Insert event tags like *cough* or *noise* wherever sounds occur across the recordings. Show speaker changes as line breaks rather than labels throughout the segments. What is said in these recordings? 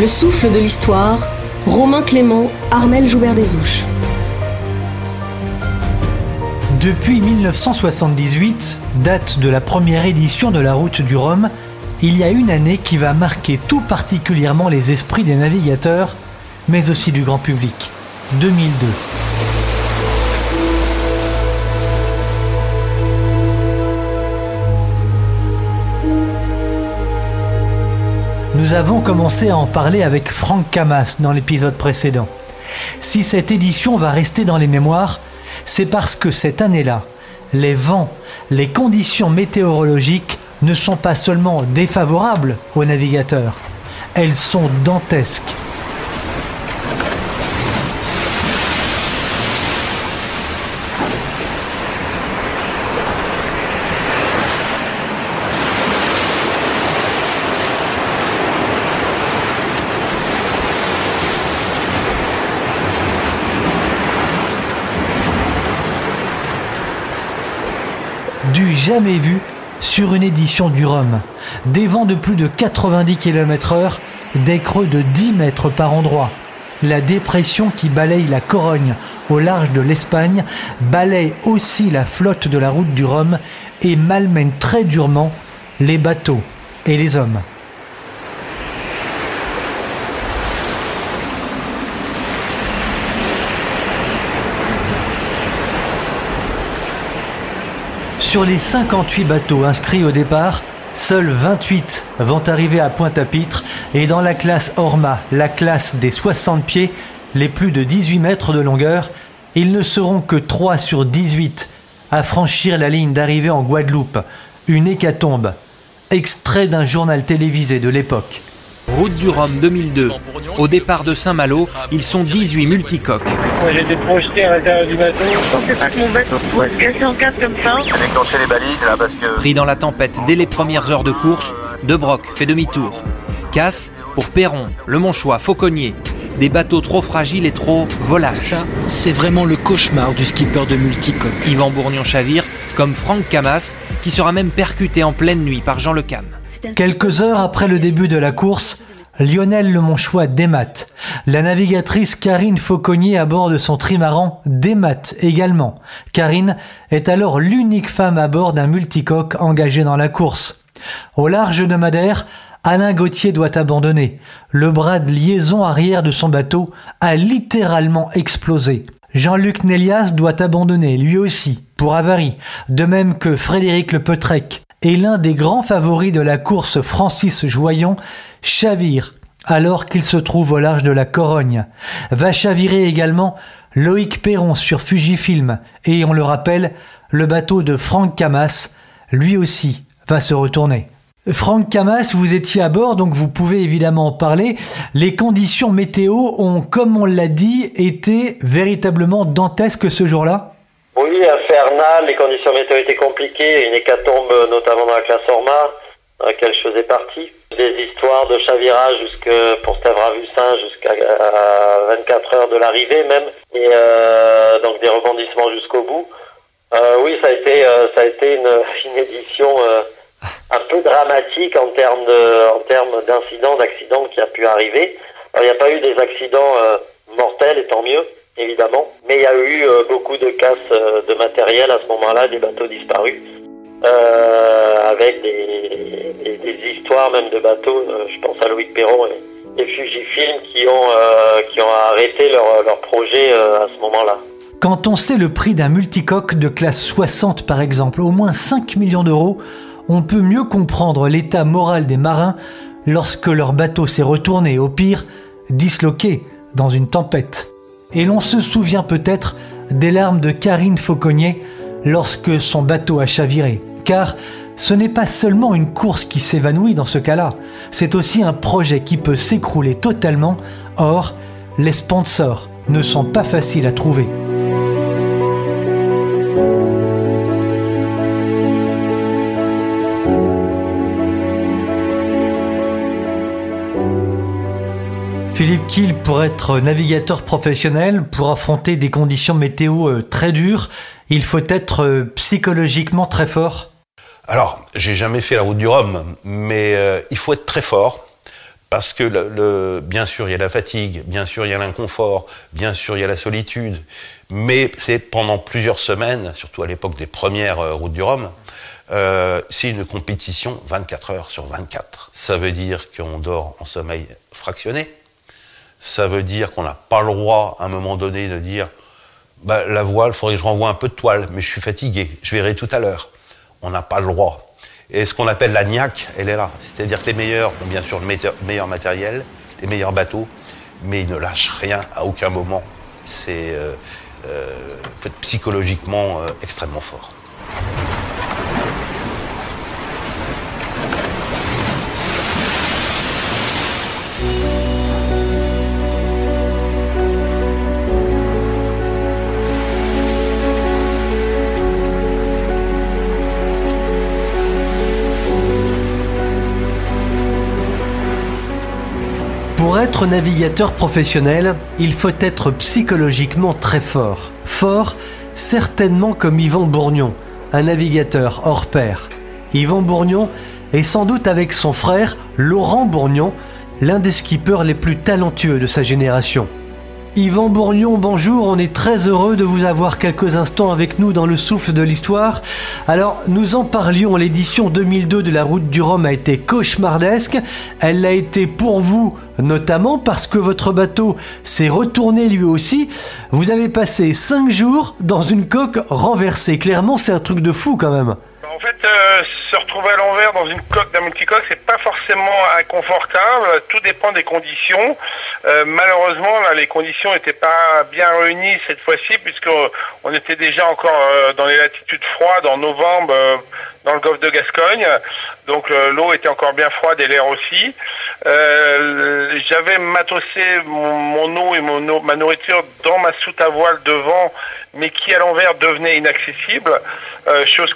Le souffle de l'histoire, Romain Clément, Armel Joubert des Ouches.
Depuis 1978, date de la première édition de la route du Rhum, il y a une année qui va marquer tout particulièrement les esprits des navigateurs, mais aussi du grand public. 2002. Nous avons commencé à en parler avec Franck Camas dans l'épisode précédent. Si cette édition va rester dans les mémoires, c'est parce que cette année-là, les vents, les conditions météorologiques ne sont pas seulement défavorables aux navigateurs, elles sont dantesques. Jamais vu sur une édition du Rhum. Des vents de plus de 90 km/h, des creux de 10 mètres par endroit. La dépression qui balaye la Corogne au large de l'Espagne balaye aussi la flotte de la route du Rhum et malmène très durement les bateaux et les hommes. Sur les 58 bateaux inscrits au départ, seuls 28 vont arriver à Pointe-à-Pitre et dans la classe Orma, la classe des 60 pieds, les plus de 18 mètres de longueur, ils ne seront que 3 sur 18 à franchir la ligne d'arrivée en Guadeloupe. Une hécatombe. Extrait d'un journal télévisé de l'époque.
Route du Rhum 2002. Au départ de Saint-Malo, ils sont 18 multicoques.
Moi j'ai été projeté à l'intérieur du bateau.
Je pensais pas que mon bateau pouvait se casser en quatre comme ça.
J'ai déclenché les balises là parce que.
Pris dans la tempête dès les premières heures de course, De Broc fait demi-tour. Casse pour Perron, Le Monchois, Fauconnier. Des bateaux trop fragiles et trop volages.
Ça, c'est vraiment le cauchemar du skipper de multicoque.
Yvan Bourgnon chavire, comme Franck Camas, qui sera même percuté en pleine nuit par Jean Le Cam.
Quelques heures après le début de la course, Lionel Le Monchois démate. La navigatrice Karine Fauconnier à bord de son trimaran démate également. Karine est alors l'unique femme à bord d'un multicoque engagé dans la course. Au large de Madère, Alain Gauthier doit abandonner. Le bras de liaison arrière de son bateau a littéralement explosé. Jean-Luc Nélias doit abandonner lui aussi pour avarie, de même que Frédéric Le Petrec et l'un des grands favoris de la course Francis Joyon chavire alors qu'il se trouve au large de la Corogne. Va chavirer également Loïc Perron sur Fujifilm et on le rappelle, le bateau de Franck Camas, lui aussi, va se retourner. Franck Camas, vous étiez à bord, donc vous pouvez évidemment en parler. Les conditions météo ont, comme on l'a dit, été véritablement dantesques ce jour-là?
Oui, infernal, les conditions météo étaient compliquées, une hécatombe notamment dans la classe Orma, dans laquelle je faisais partie. Des histoires de chavirage jusque, pour Stavravussin jusqu'à 24 heures de l'arrivée même, et euh, donc des rebondissements jusqu'au bout. Euh, oui, ça a été, euh, ça a été une, *laughs* une édition euh, un peu dramatique en termes de, en termes d'incidents, d'accidents qui a pu arriver. Alors, il n'y a pas eu des accidents euh, mortels, et tant mieux, évidemment, mais il y a eu euh, beaucoup de casses euh, de matériel à ce moment-là, des bateaux disparus, euh, avec des, histoires même de bateaux. je pense à Loïc Perron et, et Fujifilm qui ont, arrêté leur, leur projet à ce moment-là.
Quand on sait le prix d'un multicoque de classe 60 par exemple, au moins 5 millions d'euros, on peut mieux comprendre l'état moral des marins lorsque leur bateau s'est retourné, au pire, disloqué dans une tempête. Et l'on se souvient peut-être des larmes de Karine Fauconnier lorsque son bateau a chaviré. Car ce n'est pas seulement une course qui s'évanouit dans ce cas-là, c'est aussi un projet qui peut s'écrouler totalement. Or, les sponsors ne sont pas faciles à trouver. Philippe Kiel, pour être navigateur professionnel, pour affronter des conditions météo euh, très dures, il faut être euh, psychologiquement très fort.
Alors, j'ai jamais fait la route du Rhum, mais euh, il faut être très fort Parce que bien sûr, il y a la fatigue, bien sûr, il y a l'inconfort, bien sûr, il y a la solitude, mais c'est pendant plusieurs semaines, surtout à l'époque des premières routes du Rhum, c'est une compétition 24 heures sur 24. Ça veut dire qu'on dort en sommeil fractionné. Ça veut dire qu'on n'a pas le droit, à un moment donné, de dire bah, la voile, il faudrait que je renvoie un peu de toile, mais je suis fatigué, je verrai tout à l'heure. On n'a pas le droit. Et ce qu'on appelle la niaque, elle est là. C'est-à-dire que les meilleurs ont bien sûr le meilleur matériel, les meilleurs bateaux, mais ils ne lâchent rien à aucun moment. C'est euh, euh, psychologiquement euh, extrêmement fort.
Pour être navigateur professionnel, il faut être psychologiquement très fort. Fort, certainement comme Yvan Bourgnon, un navigateur hors pair. Yvan Bourgnon est sans doute avec son frère Laurent Bourgnon, l'un des skippers les plus talentueux de sa génération. Yvan Bourgnon, bonjour, on est très heureux de vous avoir quelques instants avec nous dans le souffle de l'histoire. Alors, nous en parlions, l'édition 2002 de la route du Rhum a été cauchemardesque. Elle l'a été pour vous, notamment parce que votre bateau s'est retourné lui aussi. Vous avez passé 5 jours dans une coque renversée. Clairement, c'est un truc de fou quand même.
En fait, euh, se retrouver à l'envers dans une coque d'un multicoque, c'est pas forcément inconfortable. Tout dépend des conditions. Euh, malheureusement, là, les conditions n'étaient pas bien réunies cette fois-ci, puisque on était déjà encore euh, dans les latitudes froides en novembre dans le golfe de Gascogne. Donc l'eau était encore bien froide et l'air aussi. J'avais matossé mon, eau et mon ma nourriture dans ma soute à voile devant mais qui à l'envers devenait inaccessible, euh, chose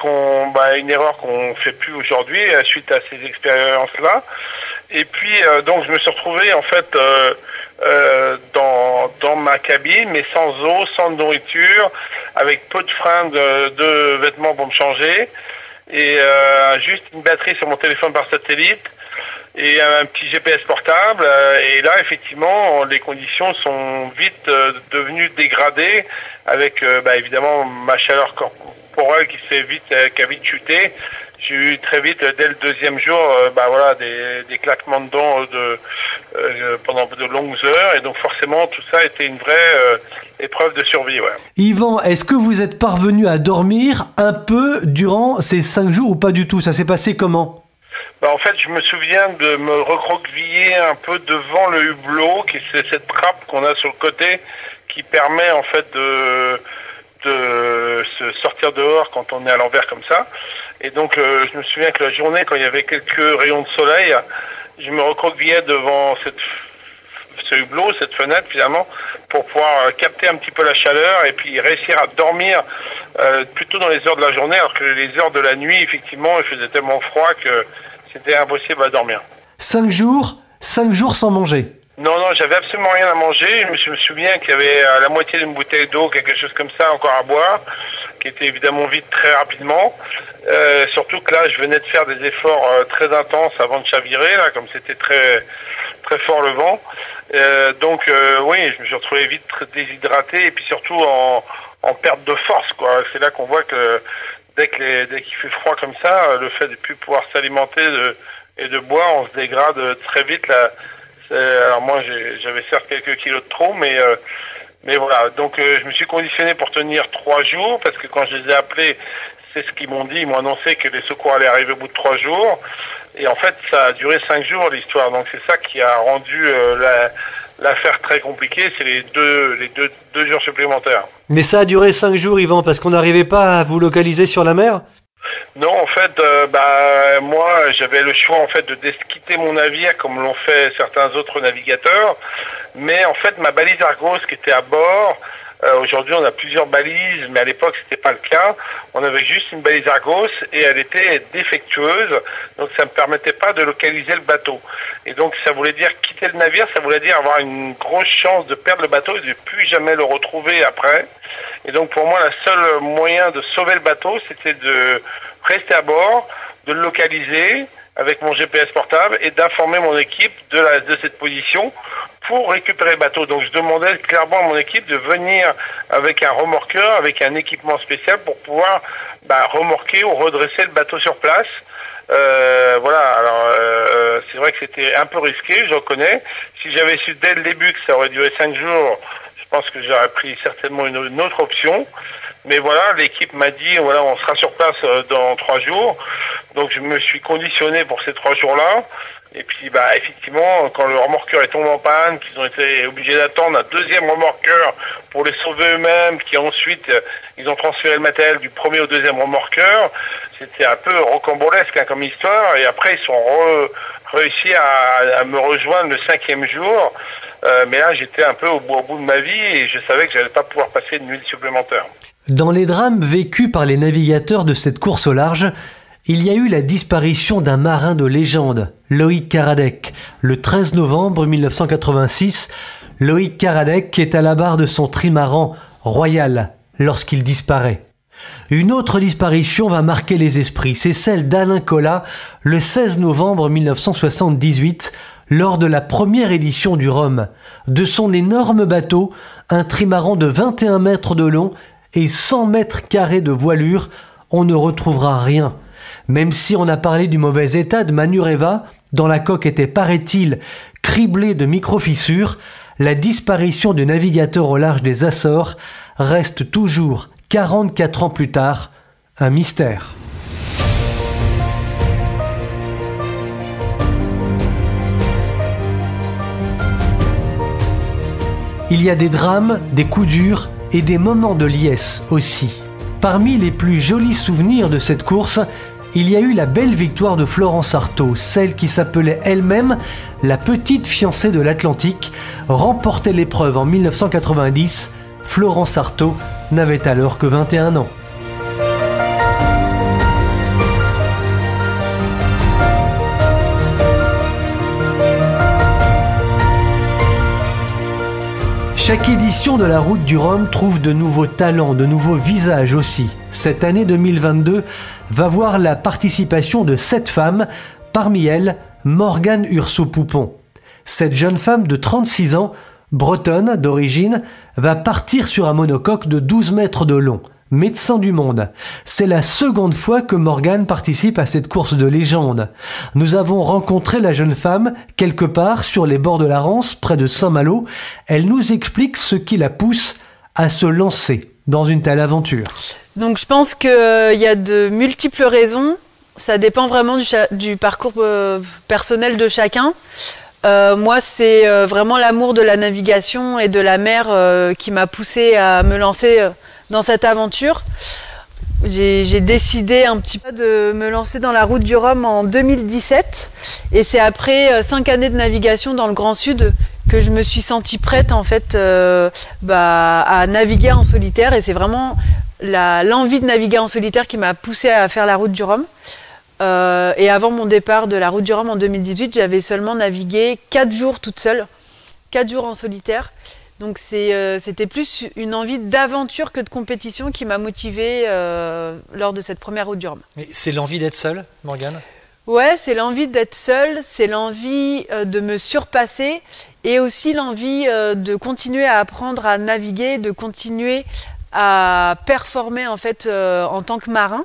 bah, une erreur qu'on plus aujourd'hui euh, suite à ces expériences-là. Et puis euh, donc je me suis retrouvé en fait dans dans ma cabine, mais sans eau, sans nourriture, avec peu de freins de, vêtements pour me changer et juste une batterie sur mon téléphone par satellite et un petit GPS portable. Et là, effectivement, les conditions sont vite devenues dégradées avec euh, bah, évidemment ma chaleur corporelle qui s'est vite, euh, qui a vite chuté. J'ai eu très vite, euh, dès le deuxième jour, bah voilà, des, des claquements de dents de, pendant de longues heures, et donc forcément tout ça était une vraie épreuve de survie. Ouais.
Yvan, est-ce que vous êtes parvenu à dormir un peu durant ces cinq jours ou pas du tout? Ça s'est passé comment?
Bah, en fait, je me souviens de me recroqueviller un peu devant le hublot, qui c'est cette trappe qu'on a sur le côté, qui permet en fait de, de se sortir dehors quand on est à l'envers comme ça. Et donc euh, je me souviens que la journée, quand il y avait quelques rayons de soleil, je me recroquevillais devant ce hublot, cette fenêtre finalement, pour pouvoir euh, capter un petit peu la chaleur et puis réussir à dormir euh, plutôt dans les heures de la journée, alors que les heures de la nuit, effectivement, il faisait tellement froid que c'était impossible à dormir.
Cinq jours, cinq jours sans manger.
Non, non, j'avais absolument rien à manger. Je me souviens qu'il y avait à la moitié d'une bouteille d'eau, quelque chose comme ça, encore à boire, qui était évidemment vide très rapidement. Euh, surtout que là, je venais de faire des efforts euh, très intenses avant de chavirer, là, comme c'était très très fort le vent. Euh, donc, euh, oui, je me suis retrouvé vite déshydraté et puis surtout en, en perte de force, quoi. C'est là qu'on voit que dès que dès qu'il fait froid comme ça, le fait de plus pouvoir s'alimenter et de boire, on se dégrade très vite là alors moi, j'avais certes quelques kilos de trop, mais euh, mais voilà. Donc euh, je me suis conditionné pour tenir trois jours parce que quand je les ai appelés, c'est ce qu'ils m'ont dit. Ils m'ont annoncé que les secours allaient arriver au bout de trois jours. Et en fait, ça a duré cinq jours l'histoire. Donc c'est ça qui a rendu euh, l'affaire très compliquée. C'est les deux les deux, deux jours supplémentaires.
Mais ça a duré cinq jours, Yvan, parce qu'on n'arrivait pas à vous localiser sur la mer?
Non, en fait, euh, bah moi j'avais le choix en fait de quitter mon navire comme l'ont fait certains autres navigateurs, mais en fait ma balise Argos qui était à bord, euh, aujourd'hui on a plusieurs balises, mais à l'époque c'était pas le cas. On avait juste une balise Argos et elle était défectueuse, donc ça me permettait pas de localiser le bateau. Et donc ça voulait dire quitter le navire, ça voulait dire avoir une grosse chance de perdre le bateau et de plus jamais le retrouver après. Et donc pour moi, le seul moyen de sauver le bateau, c'était de rester à bord, de le localiser avec mon GPS portable et d'informer mon équipe de, la, de cette position pour récupérer le bateau. Donc je demandais clairement à mon équipe de venir avec un remorqueur, avec un équipement spécial pour pouvoir bah, remorquer ou redresser le bateau sur place. Euh, voilà, alors euh, c'est vrai que c'était un peu risqué, je reconnais. Si j'avais su dès le début que ça aurait duré cinq jours, je pense que j'aurais pris certainement une, une autre option. Mais voilà, l'équipe m'a dit, voilà, on sera sur place euh, dans trois jours. Donc je me suis conditionné pour ces trois jours-là. Et puis, bah, effectivement, quand le remorqueur est tombé en panne, qu'ils ont été obligés d'attendre un deuxième remorqueur pour les sauver eux-mêmes, qui ensuite, euh, ils ont transféré le matériel du premier au deuxième remorqueur, c'était un peu rocambolesque hein, comme histoire. Et après, ils sont réussi à, me rejoindre le cinquième jour. Euh, mais là, j'étais un peu au bout, bout de ma vie et je savais que j'allais pas pouvoir passer une nuit supplémentaire.
Dans les drames vécus par les navigateurs de cette course au large, il y a eu la disparition d'un marin de légende, Loïc Karadec. Le 13 novembre 1986, Loïc Karadec est à la barre de son trimaran Royal lorsqu'il disparaît. Une autre disparition va marquer les esprits, c'est celle d'Alain Collat le 16 novembre 1978 lors de la première édition du Rhum. De son énorme bateau, un trimaran de 21 mètres de long et 100 mètres carrés de voilure, on ne retrouvera rien. Même si on a parlé du mauvais état de Manureva, dont la coque était, paraît-il, criblée de micro-fissures, la disparition du navigateur au large des Açores reste toujours, 44 ans plus tard, un mystère. Il y a des drames, des coups durs et des moments de liesse aussi. Parmi les plus jolis souvenirs de cette course, il y a eu la belle victoire de Florence Artaud, celle qui s'appelait elle-même la petite fiancée de l'Atlantique, remportait l'épreuve en 1990. Florence Artaud n'avait alors que 21 ans. Chaque édition de la Route du Rhum trouve de nouveaux talents, de nouveaux visages aussi. Cette année 2022 va voir la participation de sept femmes, parmi elles Morgane Urso-Poupon. Cette jeune femme de 36 ans, bretonne d'origine, va partir sur un monocoque de 12 mètres de long médecin du monde. C'est la seconde fois que Morgane participe à cette course de légende. Nous avons rencontré la jeune femme quelque part sur les bords de la Rance, près de Saint-Malo. Elle nous explique ce qui la pousse à se lancer dans une telle aventure.
Donc je pense qu'il euh, y a de multiples raisons. Ça dépend vraiment du, parcours euh, personnel de chacun. Euh, moi, c'est vraiment l'amour de la navigation et de la mer qui m'a poussé à me lancer dans cette aventure. J'ai décidé un petit peu de me lancer dans la route du Rhum en 2017 et c'est après euh, cinq années de navigation dans le Grand Sud que je me suis sentie prête en fait euh, bah, à naviguer en solitaire et c'est vraiment l'envie de naviguer en solitaire qui m'a poussé à faire la route du Rhum. Euh, et avant mon départ de la route du Rhum en 2018, j'avais seulement navigué quatre jours toute seule, quatre jours en solitaire. Donc euh, c'était plus une envie d'aventure que de compétition qui m'a motivée euh, lors de cette première route du Rhum.
C'est l'envie d'être seule, Morgane?
Ouais, c'est l'envie d'être seule, c'est l'envie euh, de me surpasser et aussi l'envie de continuer à apprendre à naviguer, de continuer à performer en fait en tant que marin.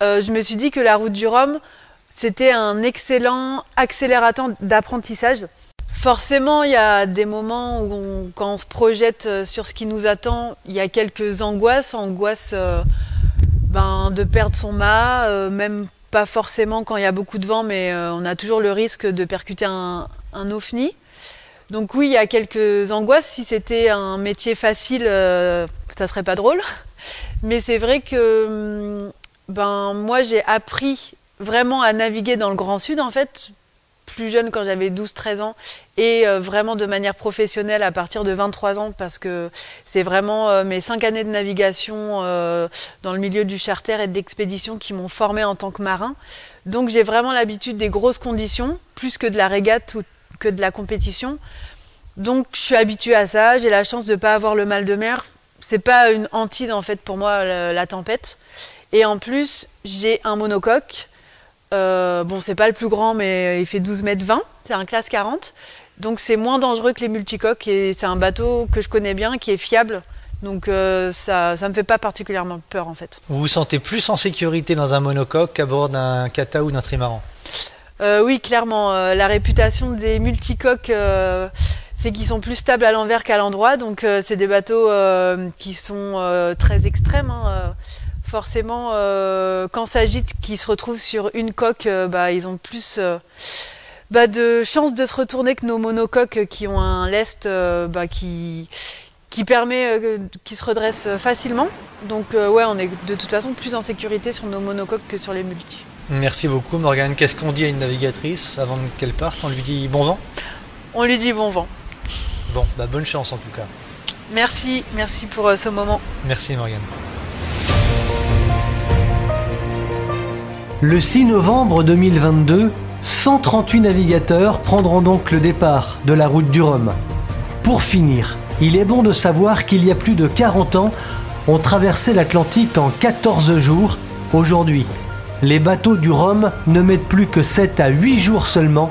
je me suis dit que la route du Rhum, c'était un excellent accélérateur d'apprentissage Forcément, il y a des moments où, quand on se projette euh, sur ce qui nous attend, il y a quelques angoisses, angoisses euh, ben, de perdre son mât, euh, même pas forcément quand il y a beaucoup de vent, mais on a toujours le risque de percuter un, un ovni. Donc oui, il y a quelques angoisses. Si c'était un métier facile, ça serait pas drôle. *laughs* Mais c'est vrai que hum, ben moi j'ai appris vraiment à naviguer dans le Grand Sud en fait plus jeune quand j'avais 12-13 ans et euh, vraiment de manière professionnelle à partir de 23 ans parce que c'est vraiment euh, mes 5 années de navigation euh, dans le milieu du charter et de l'expédition qui m'ont formé en tant que marin. Donc j'ai vraiment l'habitude des grosses conditions, plus que de la régate ou que de la compétition. Donc je suis habituée à ça, j'ai la chance de ne pas avoir le mal de mer. C'est pas une hantise en fait pour moi la tempête. Et en plus, j'ai un monocoque Euh, bon, c'est pas le plus grand, mais il fait 12 mètres 20. C'est un classe 40. Donc c'est moins dangereux que les multicoques et c'est un bateau que je connais bien, qui est fiable. Donc euh, ça, ça me fait pas particulièrement peur en fait.
Vous vous sentez plus en sécurité dans un monocoque qu'à bord d'un kata ou d'un trimaran?
Euh, Oui, clairement. Euh, la réputation des multicoques, c'est qu'ils sont plus stables à l'envers qu'à l'endroit. Donc euh, c'est des bateaux euh, qui sont euh, très extrêmes. hein. Forcément, quand s'agit qu'ils se retrouvent sur une coque, bah, ils ont plus bah, de chances de se retourner que nos monocoques qui ont un lest bah, qui, qui permet qu'ils se redressent facilement. Donc ouais, on est de toute façon plus en sécurité sur nos monocoques que sur les multis.
Merci beaucoup Morgane. Qu'est-ce qu'on dit à une navigatrice avant qu'elle parte? On lui dit bon vent?
On lui dit bon vent.
Bon, bah bonne chance en tout cas.
Merci, merci pour euh, ce moment.
Merci Morgane. Le 6 novembre 2022, 138 navigateurs prendront donc le départ de la route du Rhum. Pour finir, il est bon de savoir qu'il y a plus de 40 ans, on traversait l'Atlantique en 14 jours. Aujourd'hui, les bateaux du Rhum ne mettent plus que 7 à 8 jours seulement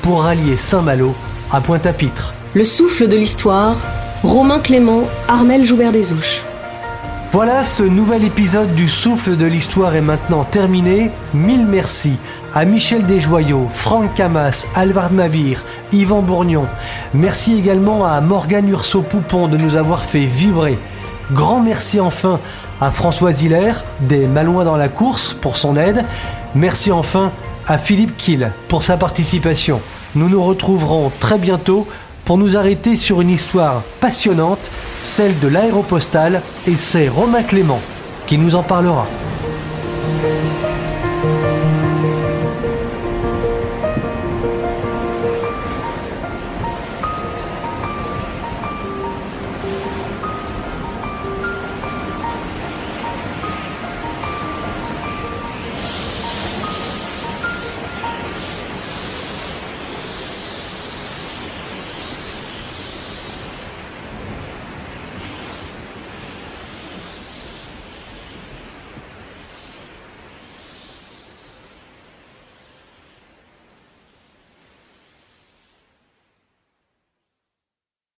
pour rallier Saint-Malo à Pointe-à-Pitre.
Le souffle de l'histoire, Romain Clément, Armel Joubert des Ouches.
Voilà, ce nouvel épisode du Souffle de l'Histoire est maintenant terminé. Mille merci à Michel Desjoyaux, Franck Camas, Alvard Mabir, Yvan Bourgnon. Merci également à Morgane Urso-Poupon de nous avoir fait vibrer. Grand merci enfin à François Hiller des Malouins dans la course pour son aide. Merci enfin à Philippe Kiel pour sa participation. Nous nous retrouverons très bientôt pour nous arrêter sur une histoire passionnante, celle de l'aéropostale, et c'est Romain Clément qui nous en parlera.